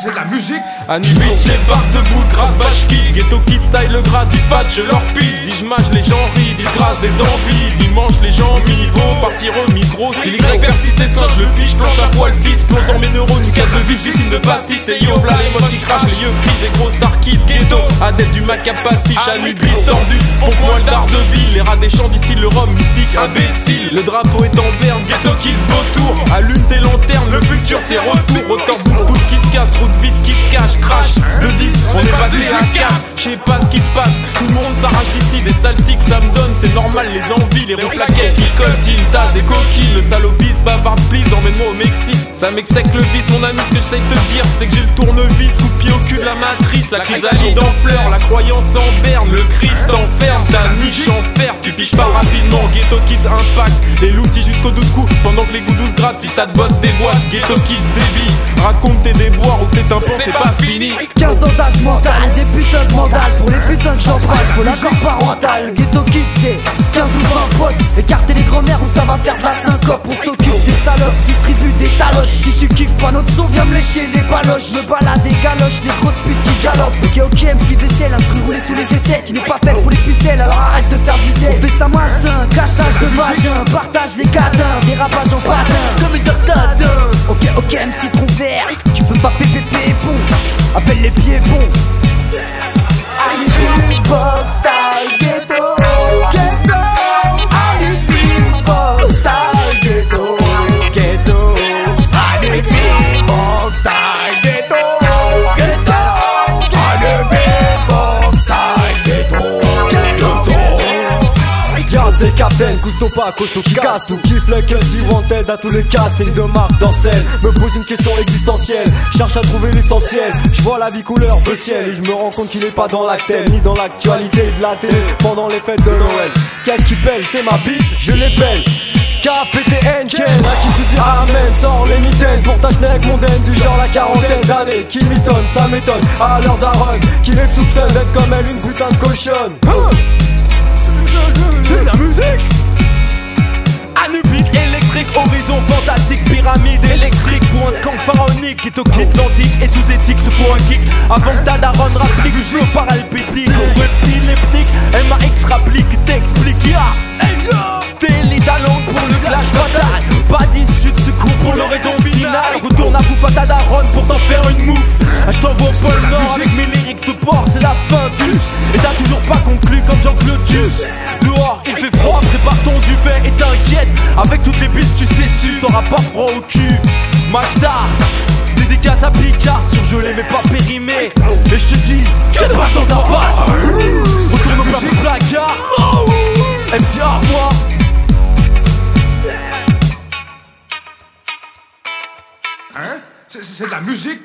c'est de la musique. Anubis débarque debout, grâce Bashki. Ghetto Kid taille le gras, dispatch leur speed. Dis-je les gens rient, disgrâce des envies. Dimanche, les gens mi-vaux, partir au micro. Si les grecs persistent et je le piche, planche à poil fils. Plonge dans mes neurones, une case de vie, piscine de pastis. Et yo, v'là les mots qui crachent, les yeux fris, des grosses dark kids. Ghetto, adepte du mac à pastiche, Anubis tordu. Pour moi, le dard de vie, les rats des champs distillent le rhum mystique, imbécile. Le drapeau est en Ghetto Kids, vautour. Allume tes lanternes, le futur c'est retour. Autant 12 pouces qui se casse, route vite qui cache, crash. De 10, on est passé à 4. Je sais pas ce qui se passe, tout le monde s'arrache ici. Des saltiques, ça me donne, c'est normal, les envies, les reflaquettes qui coltinent, t'as des coquilles. Le salopis, bavard, please. Ça m'exèque le vice, mon ami, ce que j'essaye de te dire, c'est que j'ai le tournevis, coup de pied au cul de la matrice. La chrysalide en fleurs, la croyance en berne, le Christ enferme, ta niche en fer. Tu piches pas rapidement, ghetto kids impact. Les loutis jusqu'au 12 coups, pendant que les goûts grattent. Si ça te botte des boîtes, ghetto kids débit. Raconte tes déboires ou tes tympans, c'est pas fini. 15 ans d'âge mental, des putains de mandales pour les putains de champagne. Faut l'accord parental, ghetto kids c'est 15 ou 20 potes. Écarter les grands-mères où ça va faire de la tu pas notre son, viens me lécher les baloches. Me balade des galoches, les grosses putes qui galopent. Ok, ok, MC vaisselle, un truc roulé sous les essais qui n'est pas fait pour les pucelles. Alors arrête de faire du zèle. On fait ça malsain, cassage de vagin, partage les cadins, dérapage en patin. Comme une tadin. Ok, ok, MC trop vert. Tu peux pas PPP bon. Appelle les pieds bons. C'est Captain, Cousteau pas, costaud qui casse tout. Kiffe que si wanted à tous les castings de marque d'enseigne Me pose une question existentielle, cherche à trouver l'essentiel. Je vois la vie couleur de ciel. Et je me rends compte qu'il est pas dans l'actel Ni dans l'actualité de la télé. Pendant les fêtes de Noël. Qu'est-ce qui pèle, c'est ma bite, je les pèle KPTN, Ken, à qui tu dis Amen? Sors les mitaines pour ta avec mon den Du genre la quarantaine d'années. Qui m'étonne, ça m'étonne. À l'heure daronne Qui les soupçonne d'être comme elle une putain de cochonne kid l'antique Et sous éthique, te faut un kick. Avant que ta daronne rapplique, je veux paralpétique épileptique, MAX rapplique, t'explique. Ya, T'es talent pour le clash fatal. Pas d'issue de secours pour le raison final. Retourne à Foufa ta daronne pour t'en faire une mouffe. Je t'envoie au pôle Nord avec mes lyriques de porc, c'est la fin du Et t'as toujours pas conclu comme Jean-Claude Dehors il fait froid, prépare ton duvet et t'inquiète. Avec toutes les billes tu sais su, t'auras pas froid au cul. Magda, dédicace à Picard, surgelé mais pas périmé. Et je te dis, qu'est-ce pas dans ta face Retourne au peuple placard. MC Arbois. Hein? C'est de la musique?